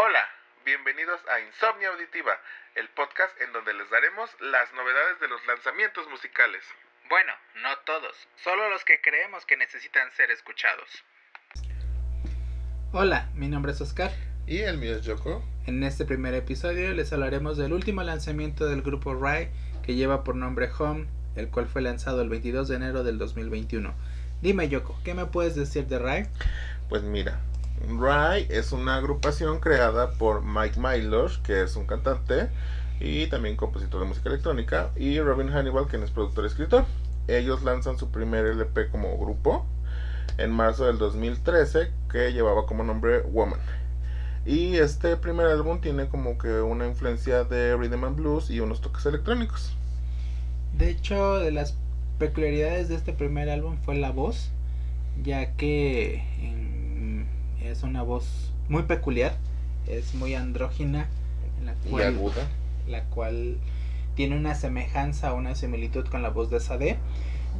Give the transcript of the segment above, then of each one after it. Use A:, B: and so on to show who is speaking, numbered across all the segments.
A: Hola, bienvenidos a Insomnia Auditiva, el podcast en donde les daremos las novedades de los lanzamientos musicales.
B: Bueno, no todos, solo los que creemos que necesitan ser escuchados.
C: Hola, mi nombre es Oscar.
A: Y el mío es Yoko.
C: En este primer episodio les hablaremos del último lanzamiento del grupo Rai que lleva por nombre Home, el cual fue lanzado el 22 de enero del 2021. Dime Yoko, ¿qué me puedes decir de Rai?
A: Pues mira, Rai es una agrupación creada por Mike Mylosh, que es un cantante y también compositor de música electrónica, y Robin Hannibal, quien es productor y escritor. Ellos lanzan su primer LP como grupo en marzo del 2013, que llevaba como nombre Woman. Y este primer álbum tiene como que una influencia de rhythm and blues y unos toques electrónicos.
C: De hecho, de las peculiaridades de este primer álbum fue la voz, ya que es una voz muy peculiar, es muy andrógina,
A: la cual, y aguda,
C: la cual tiene una semejanza, una similitud con la voz de Sade,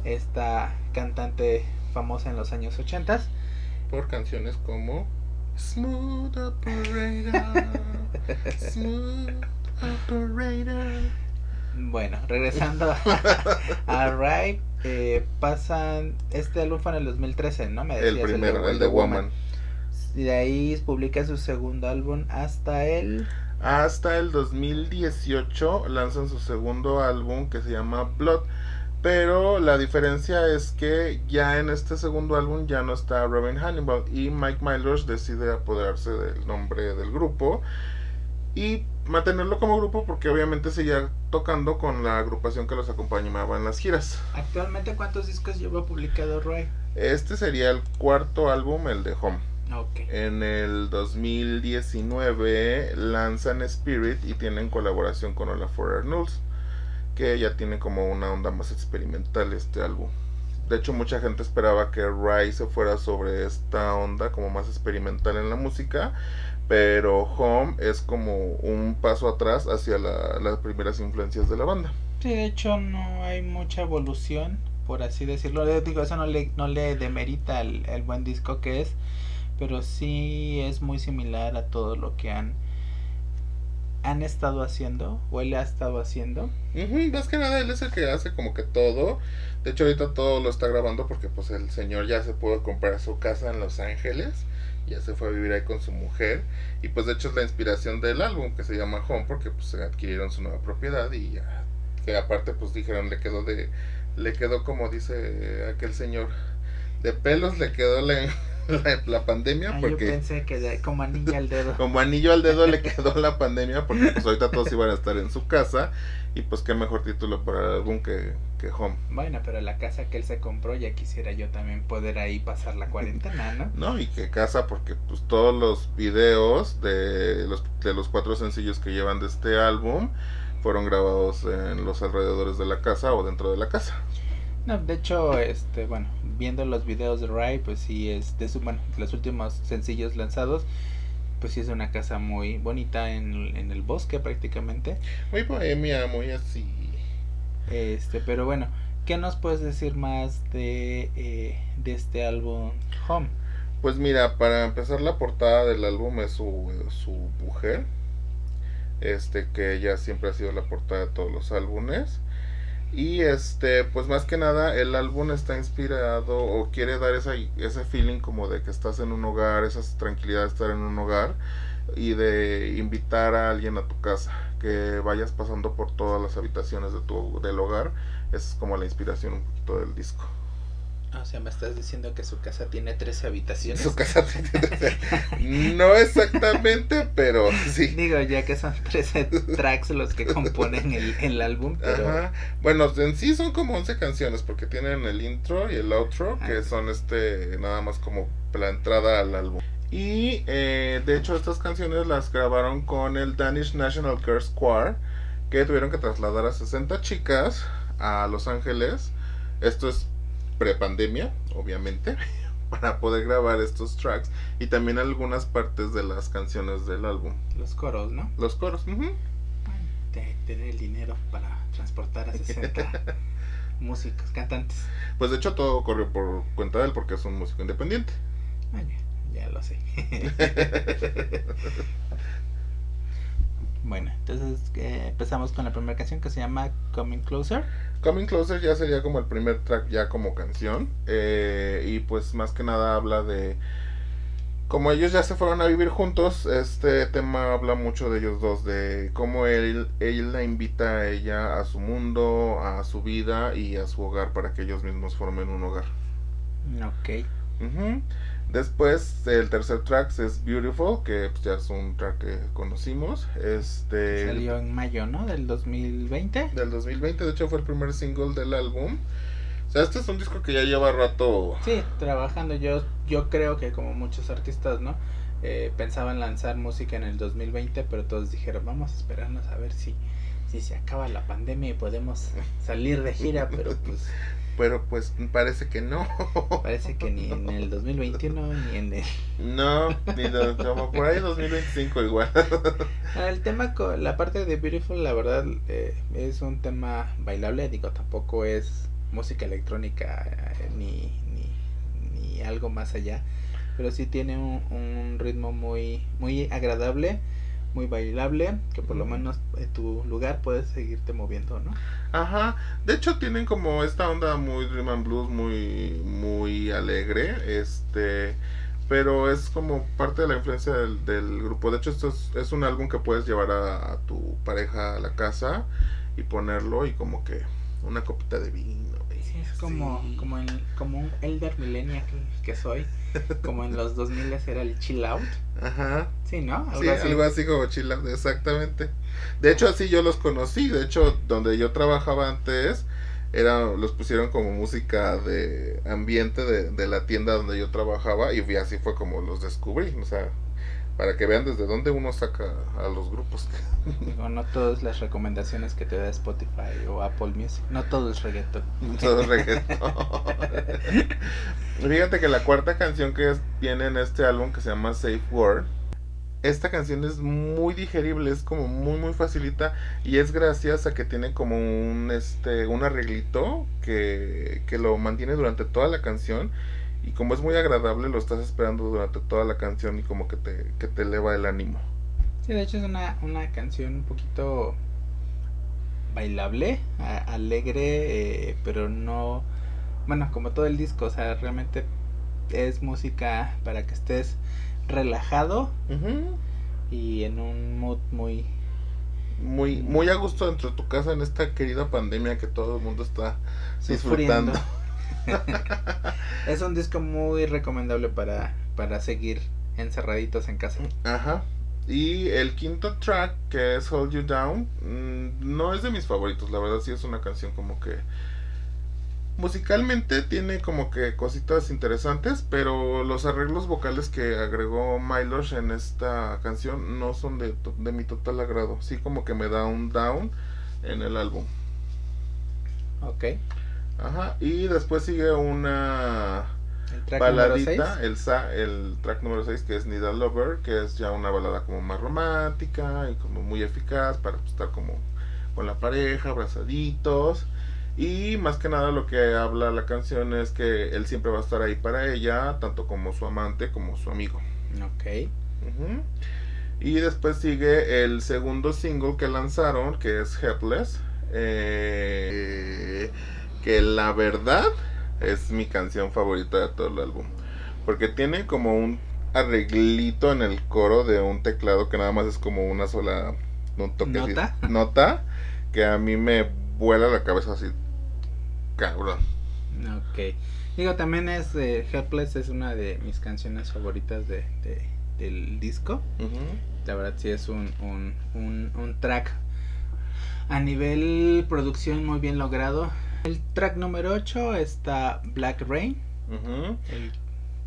C: esta cantante famosa en los años 80
A: por canciones como Smooth Operator,
C: Smooth Operator. Bueno, regresando a, Rai, eh, pasan. Este álbum fue en el 2013, ¿no?
A: Me decías, el primero, el de, Woman.
C: Y de ahí publica su segundo álbum hasta el.
A: Hasta el 2018 lanzan su segundo álbum que se llama Blood. Pero la diferencia es que ya en este segundo álbum ya no está Robin Hannibal y Mike Myers decide apoderarse del nombre del grupo y mantenerlo como grupo porque obviamente seguía tocando con la agrupación que los acompañaba en las giras.
C: Actualmente, ¿cuántos discos lleva publicado Roy?
A: Este sería el cuarto álbum, el de Home. En el 2019 lanzan Spirit y tienen colaboración con Olafur Arnolds, que ya tiene como una onda más experimental este álbum. De hecho, mucha gente esperaba que Rai se fuera sobre esta onda como más experimental en la música, pero Home es como un paso atrás hacia las primeras influencias de la banda.
C: Sí, de hecho no hay mucha evolución, por así decirlo. Digo, eso no le, no le demerita el, el buen disco que es, pero sí es muy similar a todo lo que han han estado haciendo o él ha estado haciendo.
A: más que nada él es el que hace como que todo. De hecho ahorita todo lo está grabando porque pues el señor ya se pudo comprar su casa en Los Ángeles ya se fue a vivir ahí con su mujer y pues de hecho es la inspiración del álbum que se llama Home porque pues adquirieron su nueva propiedad y ya, que aparte pues dijeron le quedó de le quedó como dice aquel señor de pelos le quedó la, la, pandemia porque
C: yo pensé que como anillo al dedo
A: como anillo al dedo le quedó la pandemia porque pues ahorita todos iban a estar en su casa y pues qué mejor título para el álbum que, que Home.
C: Bueno, pero la casa que él se compró ya quisiera yo también poder ahí pasar la cuarentena, ¿no?
A: No, y qué casa porque pues todos los videos de los, de los cuatro sencillos que llevan de este álbum fueron grabados en los alrededores de la casa o dentro de la casa.
C: No, de hecho, este, bueno, viendo los videos de Ray, pues sí es de su, bueno, los últimos sencillos lanzados, pues sí es una casa muy bonita en, en el bosque prácticamente.
A: Muy bohemia, muy así.
C: Este, pero bueno, ¿qué nos puedes decir más de, eh, de este álbum Home?
A: Pues mira, para empezar la portada del álbum es su, su mujer, este que ella siempre ha sido la portada de todos los álbumes. Y este, pues más que nada, el álbum está inspirado o quiere dar esa, ese feeling como de que estás en un hogar, esa tranquilidad de estar en un hogar y de invitar a alguien a tu casa, que vayas pasando por todas las habitaciones de tu, del hogar. Esa es como la inspiración un poquito del disco.
C: O sea, me estás diciendo que su casa tiene 13 habitaciones.
A: Su casa tiene No exactamente, pero sí.
C: Digo, ya que son 13 tracks los que componen el, el álbum. Pero...
A: Bueno, en sí son como 11 canciones, porque tienen el intro y el outro, que ah. son este nada más como la entrada al álbum. Y eh, de hecho, estas canciones las grabaron con el Danish National Curse Choir, que tuvieron que trasladar a 60 chicas a Los Ángeles. Esto es prepandemia, obviamente, para poder grabar estos tracks y también algunas partes de las canciones del álbum.
C: Los coros, ¿no?
A: Los coros,
C: tener el dinero para transportar a 60 músicos, cantantes.
A: Pues de hecho todo corrió por cuenta de él porque es un músico independiente.
C: ya lo sé. bueno, entonces eh, empezamos con la primera canción que se llama Coming Closer.
A: Coming Closer ya sería como el primer track ya como canción. eh, y pues más que nada habla de... Como ellos ya se fueron a vivir juntos, este tema habla mucho de ellos dos, de cómo él, él la invita a ella a su mundo, a su vida y a su hogar para que ellos mismos formen un hogar.
C: Ok.
A: Ujú. Después el tercer track es Beautiful, que pues, ya es un track que conocimos. Este
C: Salió en mayo, ¿no? Del 2020.
A: del 2020, de hecho fue el primer single del álbum. O sea, este es un disco que ya lleva rato.
C: Sí, trabajando. Yo, yo creo que como muchos artistas, ¿no? Eh, pensaban lanzar música en el 2020, pero todos dijeron, vamos a esperarnos a ver si, si se acaba la pandemia y podemos salir de gira, pero pues
A: Pero pues parece que no.
C: parece que ni en el 2021 ni en el...
A: No, ni de- como por ahí 2025 igual.
C: Ah, El tema, con la parte de Beautiful, la verdad, eh, es un tema bailable, digo, tampoco es música electrónica eh, ni, ni, ni algo más allá, pero sí tiene un, un ritmo muy, muy agradable, muy bailable, que por lo menos en tu lugar puedes seguirte moviendo, ¿no?
A: Ajá, de hecho tienen como esta onda muy rhythm and blues, muy, muy alegre, este, pero es como parte de la influencia del, del grupo. De hecho, esto es, es un álbum que puedes llevar a, a tu pareja a la casa y ponerlo y como que una copita de vino.
C: Sí, es como, como, en- como un elder millennial que, que soy, como en los 2000 era el chill out,
A: Ajá,
C: sí, ¿no? Algo
A: sí,
C: así.
A: algo así como chill out, exactamente. De hecho, así yo los conocí. De hecho, donde yo trabajaba antes, era, los pusieron como música de ambiente de, de la tienda donde yo trabajaba y así fue como los descubrí. O sea, para que vean desde dónde uno saca a los grupos.
C: Digo, no todas las recomendaciones que te da Spotify o Apple Music, no todo es reggaeton.
A: Todo reggaetón. Fíjate que la cuarta canción que es- viene en este álbum que se llama Safe Word. Esta canción es muy digerible, es como muy muy facilita y es gracias a que tiene como un este un arreglito que, que lo mantiene durante toda la canción y como es muy agradable lo estás esperando durante toda la canción y como que te, que te eleva el ánimo.
C: Sí, de hecho es una, una canción un poquito bailable, a- alegre, eh, pero no, bueno, como todo el disco, o sea, realmente es música para que estés relajado y en un mood muy
A: Muy, muy a gusto dentro de tu casa en esta querida pandemia que todo el mundo está disfrutando.
C: es un disco muy recomendable para, para seguir encerraditos en casa.
A: Ajá. Y el quinto track, que es Hold You Down, mm, no es de mis favoritos, la verdad sí es una canción como que musicalmente tiene como que cositas interesantes, pero los arreglos vocales que agregó Milosh en esta canción no son de, de mi total agrado. Sí como que me da un down en el álbum.
C: Ok.
A: Ajá. Y después sigue una baladita, el, sa- el track número 6 que es Need a Lover, que es ya una balada como más romántica y como muy eficaz para pues, estar como con la pareja, abrazaditos. Y más que nada lo que habla la canción es que él siempre va a estar ahí para ella, tanto como su amante como su amigo.
C: Ok.
A: Y después sigue el segundo single que lanzaron, que es Helpless. eh, que la verdad es mi canción favorita de todo el álbum. Porque tiene como un arreglito en el coro de un teclado que nada más es como una sola un toque así-
C: ¿Nota?
A: que a mí me vuela la cabeza así. Cabrón.
C: Ok. Digo, también es eh, Helpless es una de mis canciones favoritas de, de- del disco. La verdad sí es un, un, un, un track a nivel producción muy bien logrado. El track número 8 está Black Rain,
A: Ujú.
C: el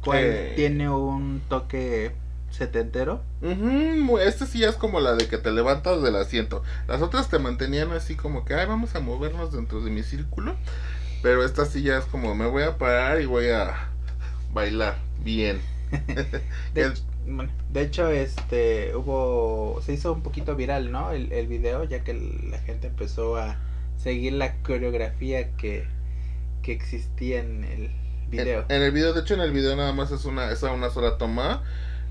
C: cual tiene un toque setentero.
A: Ujú, Este sí es como la de que te levantas del asiento. Las otras te mantenían así como que, ay, vamos a movernos dentro de mi círculo. Pero esta sí ya es como, me voy a parar y voy a bailar bien.
C: De,
A: El-
C: bueno, de hecho, este hubo se hizo un poquito viral, ¿no? El, el video, ya que la gente empezó a seguir la coreografía que, que existía en el video.
A: En, en el video, de hecho en el video nada más es una, es a una sola toma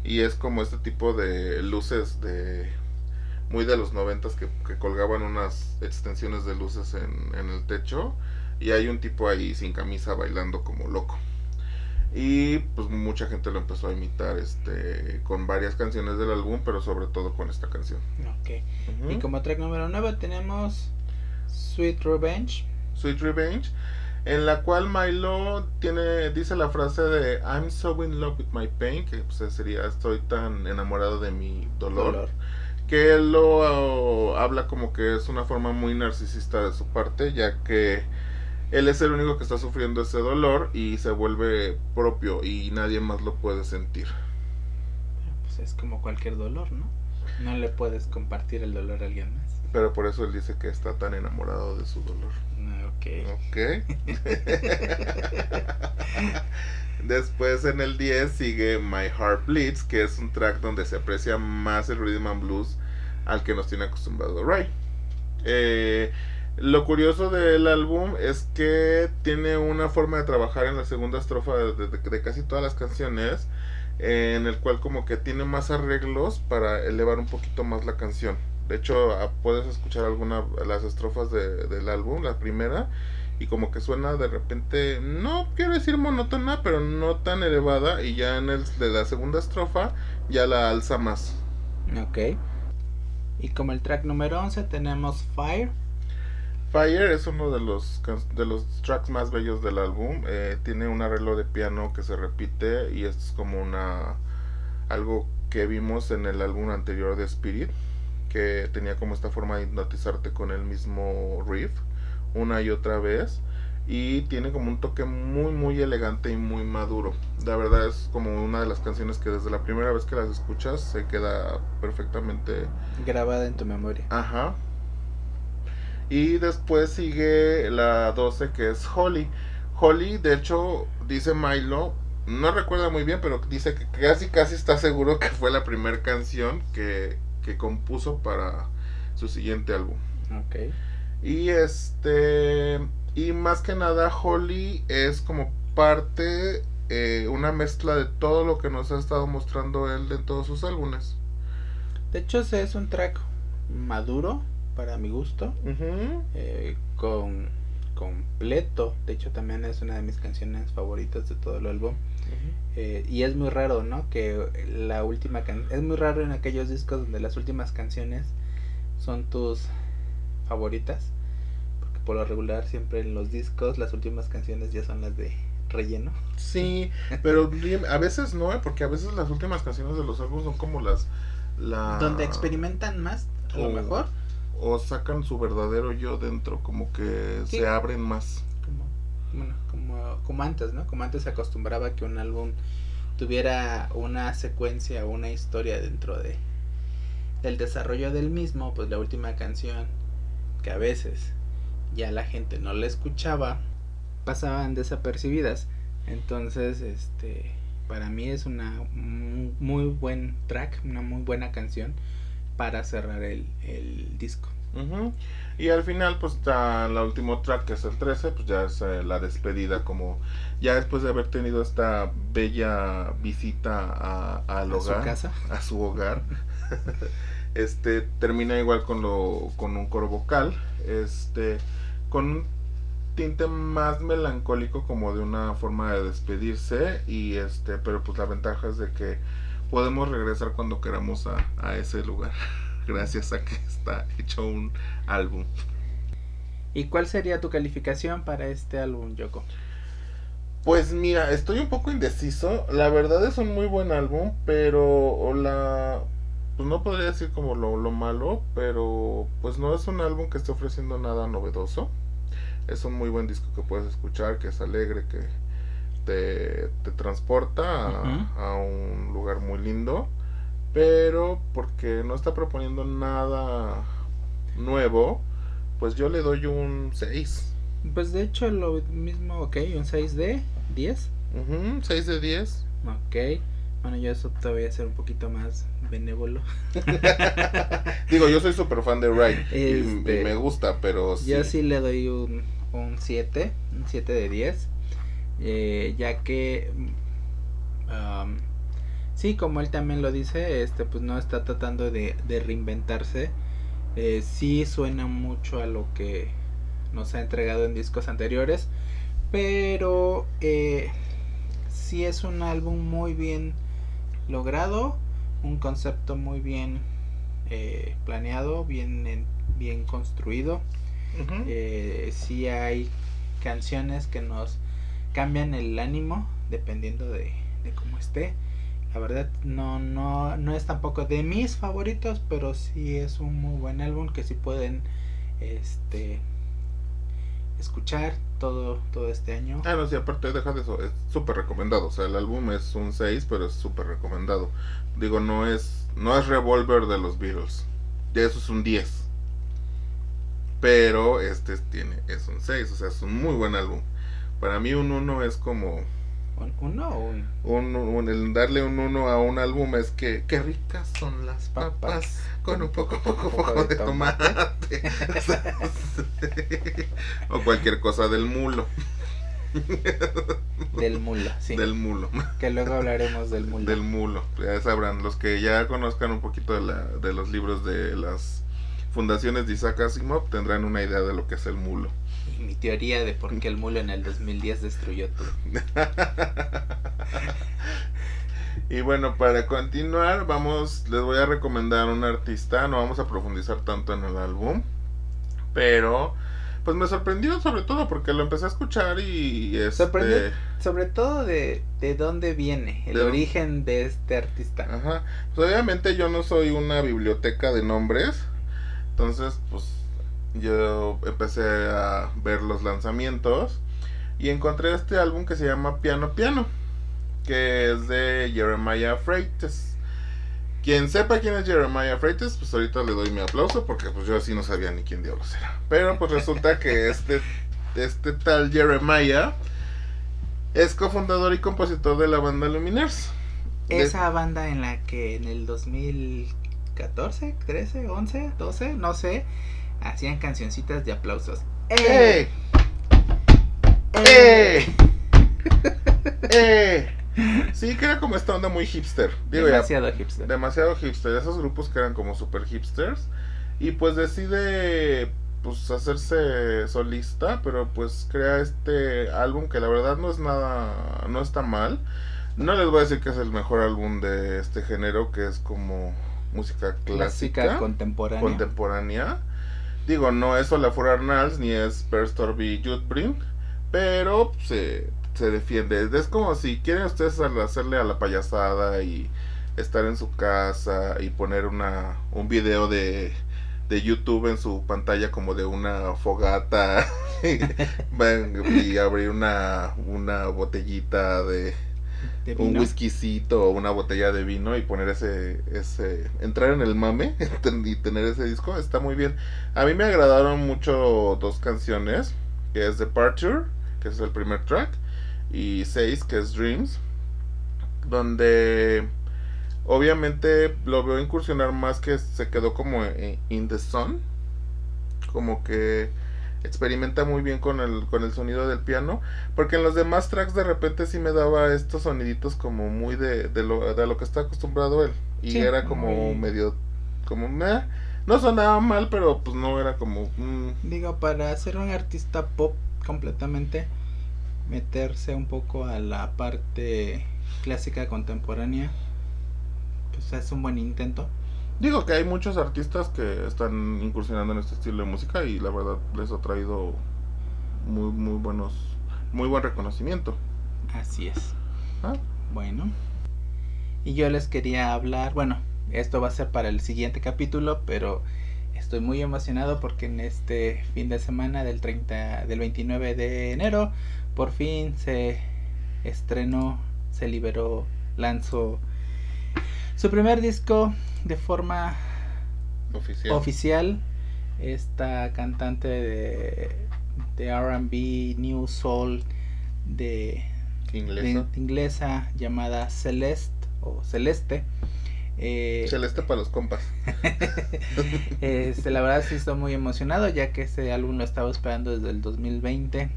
A: y es como este tipo de luces de muy de los noventas que, que colgaban unas extensiones de luces en, en el techo y hay un tipo ahí sin camisa bailando como loco. Y pues mucha gente lo empezó a imitar este con varias canciones del álbum, pero sobre todo con esta canción.
C: Ok. Y como track número 9 tenemos Sweet Revenge.
A: Sweet Revenge, en la cual Milo tiene dice la frase de I'm so in love with my pain, que pues, sería estoy tan enamorado de mi dolor,
C: Dolor.
A: que él lo uh, habla como que es una forma muy narcisista de su parte, ya que él es el único que está sufriendo ese dolor y se vuelve propio y nadie más lo puede sentir.
C: Pues es como cualquier dolor, ¿no? No le puedes compartir el dolor a alguien más.
A: Pero por eso él dice que está tan enamorado de su dolor.
C: Ah, Ok.
A: Ok. Después en el 10 sigue My Heart Bleeds, que es un track donde se aprecia más el rhythm and blues al que nos tiene acostumbrado Ray. Eh, lo curioso del álbum es que tiene una forma de trabajar en la segunda estrofa de, de- de casi todas las canciones, eh, en el cual como que tiene más arreglos para elevar un poquito más la canción. De hecho, ah, puedes escuchar algunas las estrofas de- del álbum, la primera, y como que suena de repente, no quiero decir monótona, pero no tan elevada, y ya en el de la segunda estrofa ya la alza más.
C: Ok. Y como el track número 11 tenemos Fire.
A: Fire es uno de los de los tracks más bellos del álbum. eh, tiene un arreglo de piano que se repite y es como una algo que vimos en el álbum anterior de Spirit, que tenía como esta forma de hipnotizarte con el mismo riff una y otra vez y tiene como un toque muy muy elegante y muy maduro. La verdad es como una de las canciones que desde la primera vez que las escuchas se queda perfectamente
C: Grabada en tu memoria.
A: Ajá. Y después sigue la 12 que es Holly. Holly, de hecho, dice Milo, no recuerda muy bien, pero dice que casi casi está seguro que fue la primera canción que, que compuso para su siguiente álbum.
C: Ok.
A: Y este, y más que nada Holly es como parte, eh, una mezcla de todo lo que nos ha estado mostrando él en todos sus álbumes.
C: De hecho, ese es un track maduro para mi gusto. Eh, con completo. De hecho, también es una de mis canciones favoritas de todo el álbum. Eh, y es muy raro, ¿no? Que la última can es muy raro en aquellos discos donde las últimas canciones son tus favoritas. Porque por lo regular siempre en los discos las últimas canciones ya son las de relleno.
A: Sí, pero a veces no, ¿eh? porque a veces las últimas canciones de los álbumes son como las... La...
C: Donde experimentan más, a lo
A: o-
C: mejor.
A: O sacan su verdadero yo dentro, como que
C: Sí.
A: se abren más.
C: Bueno, como, antes, ¿no? Como antes se acostumbraba que un álbum tuviera una secuencia o una historia dentro de del desarrollo del mismo, pues la última canción que a veces ya la gente no la escuchaba pasaban desapercibidas. Entonces, este para mí es una un muy buen track, una muy buena canción para cerrar el, el disco.
A: Ujú. Y al final, pues está la último track, que es el 13, pues ya es eh, la despedida, como ya después de haber tenido esta bella visita a, al
C: A su
A: hogar,
C: casa.
A: a su hogar. este termina igual con lo con un coro vocal, este con un tinte más melancólico como de una forma de despedirse y este, pero pues la ventaja es de que podemos regresar cuando queramos a, a ese lugar gracias a que está hecho un álbum.
C: ¿Y cuál sería tu calificación para este álbum, Yoko?
A: Pues mira, estoy un poco indeciso. La verdad es un muy buen álbum, pero la pues no podría decir como lo, lo malo, pero pues no es un álbum que esté ofreciendo nada novedoso. Es un muy buen disco que puedes escuchar, que es alegre, que te, te transporta a, un lugar muy lindo, pero porque no está proponiendo nada nuevo, pues yo le doy un 6.
C: Pues de hecho lo mismo, ok, un 6 de 10.
A: Ujú, 6 de 10.
C: Ok. Bueno, yo eso todavía voy a ser un poquito más benévolo.
A: Digo, yo soy súper fan de Ray y- y,
C: Este,
A: me gusta, pero sí.
C: Yo sí le doy un, un 7, un 7 de 10. eh, ya que um, sí, como él también lo dice, este pues no está tratando de, de reinventarse. Eh, sí suena mucho a lo que nos ha entregado en discos anteriores, pero eh, sí es un álbum muy bien logrado, un concepto muy bien eh, planeado, bien, bien construido. Eh, sí hay canciones que nos cambian el ánimo dependiendo de, de cómo esté. La verdad no, no, no es tampoco de mis favoritos, pero sí es un muy buen álbum que sí pueden este escuchar todo, todo este año.
A: Ah, no, sí, aparte deja de eso, es súper recomendado. O sea, el álbum es un 6, pero es súper recomendado. Digo, no es, no es Revolver de los Beatles. Ya eso es un 10. Pero este tiene, es un 6, o sea, es un muy buen álbum. Para mí un 1 es como...
C: ¿Un uno o un...?
A: Un, un- el darle un 1 a un álbum es que... Qué ricas son las papas con un poco, poco, poco de tomate. O sea, o cualquier cosa del mulo.
C: Del mulo, sí.
A: Del mulo.
C: Que luego hablaremos del mulo.
A: Del mulo. Ya sabrán, los que ya conozcan un poquito de, la, de los libros de las fundaciones de Isaac Asimov tendrán una idea de lo que es el mulo.
C: Y mi teoría de por qué el mulo en el 2010 destruyó todo.
A: y bueno, para continuar, vamos, les voy a recomendar un artista, no vamos a profundizar tanto en el álbum, pero pues me sorprendió sobre todo porque lo empecé a escuchar y este,
C: Sorprendió. Sobre todo de, de dónde viene, el
A: De-
C: origen de este artista.
A: Ajá. Pues obviamente yo no soy una biblioteca de nombres. Entonces, pues yo empecé a ver los lanzamientos. Y encontré este álbum que se llama Piano Piano. Que es de Jeremiah Freites. Quien sepa quién es Jeremiah Freites, pues ahorita le doy mi aplauso porque pues yo así no sabía ni quién diablos era. Pero pues resulta que este, este tal Jeremiah es cofundador y compositor de la banda Luminers. De-
C: Esa banda en la que en el 2014, 13, 11, 12, no sé, hacían cancioncitas de aplausos.
A: ¡Eh! ¡Eh! ¡Eh! Sí, que era como esta onda muy hipster. Digo, ya,
C: Demasiado hipster.
A: demasiado hipster. Esos grupos que eran como super hipsters. Y pues decide pues hacerse solista, pero pues crea este álbum que la verdad no es nada, no está mal. No les voy a decir que es el mejor álbum de este género, que es como música clásica,
C: Clásica contemporánea.
A: contemporánea. Digo, no es Olafur Arnalds ni es Per Storby pero se, se defiende. Es como si quieren ustedes hacerle a la payasada y estar en su casa y poner una un video de, de YouTube en su pantalla como de una fogata y abrir una, una botellita de
C: de
A: un whiskycito o una botella de vino y poner ese, ese, entrar en el mame y tener ese disco está muy bien. A mí me agradaron mucho dos canciones, que es Departure, que es el primer track, y Seis, que es Dreams, donde obviamente lo veo incursionar más que se quedó como en- in the sun, como que experimenta muy bien con el, con el sonido del piano. Porque en los demás tracks de repente sí me daba estos soniditos como muy de, de, lo, de lo que está acostumbrado él. Y
C: Sí,
A: era como
C: muy-
A: medio, como, meh. no sonaba mal, pero pues no era como... mm,
C: Digo, para ser un artista pop completamente, meterse un poco a la parte clásica contemporánea, pues es un buen intento.
A: Digo que hay muchos artistas que están incursionando en este estilo de música y la verdad les ha traído muy, muy buenos, muy buen reconocimiento.
C: Así es.
A: ¿ah?
C: Bueno. Y yo les quería hablar, bueno, esto va a ser para el siguiente capítulo, pero estoy muy emocionado porque en este fin de semana del 30 del 29 de enero por fin se estrenó, se liberó, lanzó su primer disco de forma
A: Oficial.
C: oficial. Esta cantante de, de RB, New Soul, de,
A: Inglesa.
C: de- inglesa llamada Celeste o Celeste. Eh,
A: Celeste para los compas.
C: este, la verdad sí estoy muy emocionado ya que este álbum lo estaba esperando desde el 2020.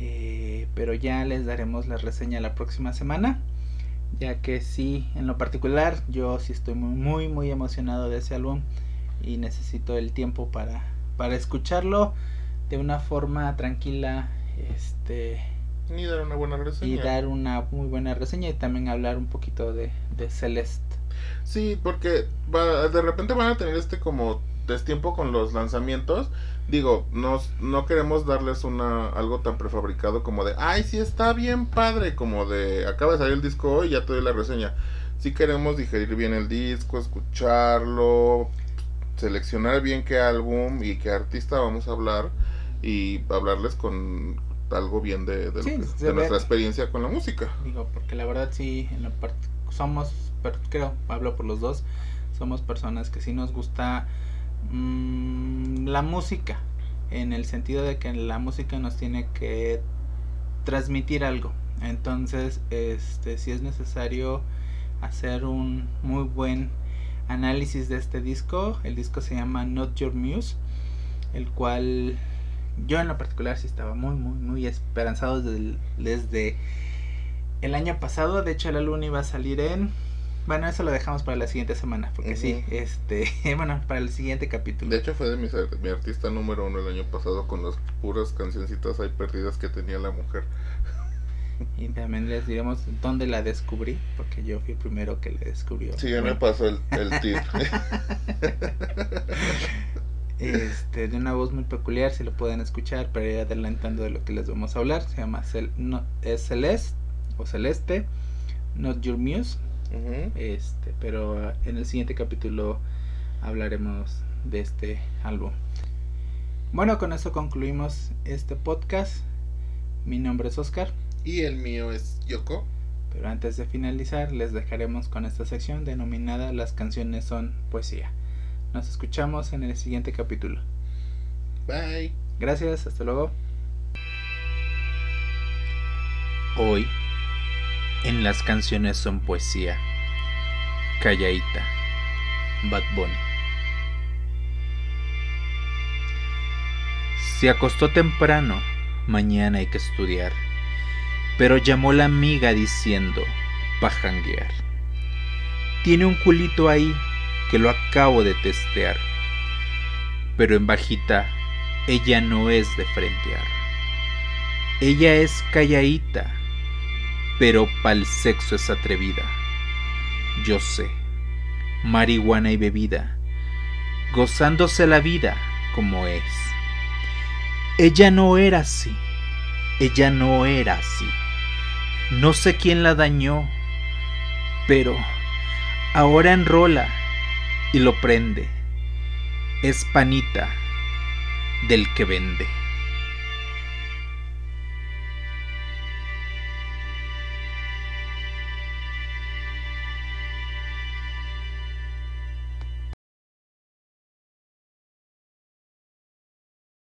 C: Eh, pero ya les daremos la reseña la próxima semana. Ya que sí, en lo particular, yo sí estoy muy, muy, muy emocionado de ese álbum. Y necesito el tiempo para, para escucharlo de una forma tranquila. Este.
A: Y dar una buena reseña.
C: Y dar una muy buena reseña. Y también hablar un poquito de, de Celeste.
A: Sí, porque va, de repente van a tener este como destiempo con los lanzamientos. Digo, no, no queremos darles una algo tan prefabricado como de, ay, sí está bien padre, como de, acaba de salir el disco hoy, ya te doy la reseña. Sí queremos digerir bien el disco, escucharlo, seleccionar bien qué álbum y qué artista vamos a hablar y hablarles con algo bien de, de,
C: Sí,
A: nuestra experiencia con la música.
C: Digo, porque la verdad sí, en la parte somos, creo, hablo por los dos, somos personas que sí nos gusta mm, la música, en el sentido de que la música nos tiene que transmitir algo. Entonces, este, si es necesario hacer un muy buen análisis de este disco, el disco se llama Not Your Muse, el cual yo en lo particular sí estaba muy, muy, muy esperanzado desde el, año pasado. De hecho, el álbum iba a salir en. Bueno, eso lo dejamos para la siguiente semana. Porque sí,
A: Ujú.
C: este. Bueno, para el siguiente capítulo.
A: De hecho fue de mis, mi artista número uno el año pasado con las puras cancioncitas ahí perdidas que tenía la mujer.
C: Y también les diremos dónde la descubrí. Porque yo fui el primero que la descubrió.
A: Sí, ya me pasó el, el tip.
C: este, de una voz muy peculiar, si lo pueden escuchar, para ir adelantando de lo que les vamos a hablar. Se llama Cel no, es Celeste o Celeste, Not Your Muse. Este, pero ah, en el siguiente capítulo hablaremos de este álbum. Bueno, con eso concluimos este podcast. Mi nombre es Oscar,
A: Y el mío es Yoko.
C: pero antes de finalizar les dejaremos con esta sección denominada Las canciones son poesía. Nos escuchamos en el siguiente capítulo.
A: Bye.
C: Gracias, hasta luego. Hoy, en las canciones son poesía. Calladita, Bad Bunny. Se acostó temprano, mañana hay que estudiar. Pero llamó la amiga diciendo, pa' janguear. Tiene un culito ahí que lo acabo de testear. Pero en bajita ella no es de frentear. Ella es calladita, pero pa'l sexo es atrevida. Yo sé, marihuana y bebida, gozándose la vida como es. Ella no era así, ella no era así. No sé quién la dañó, pero ahora enrola y lo prende. Es panita del que vende.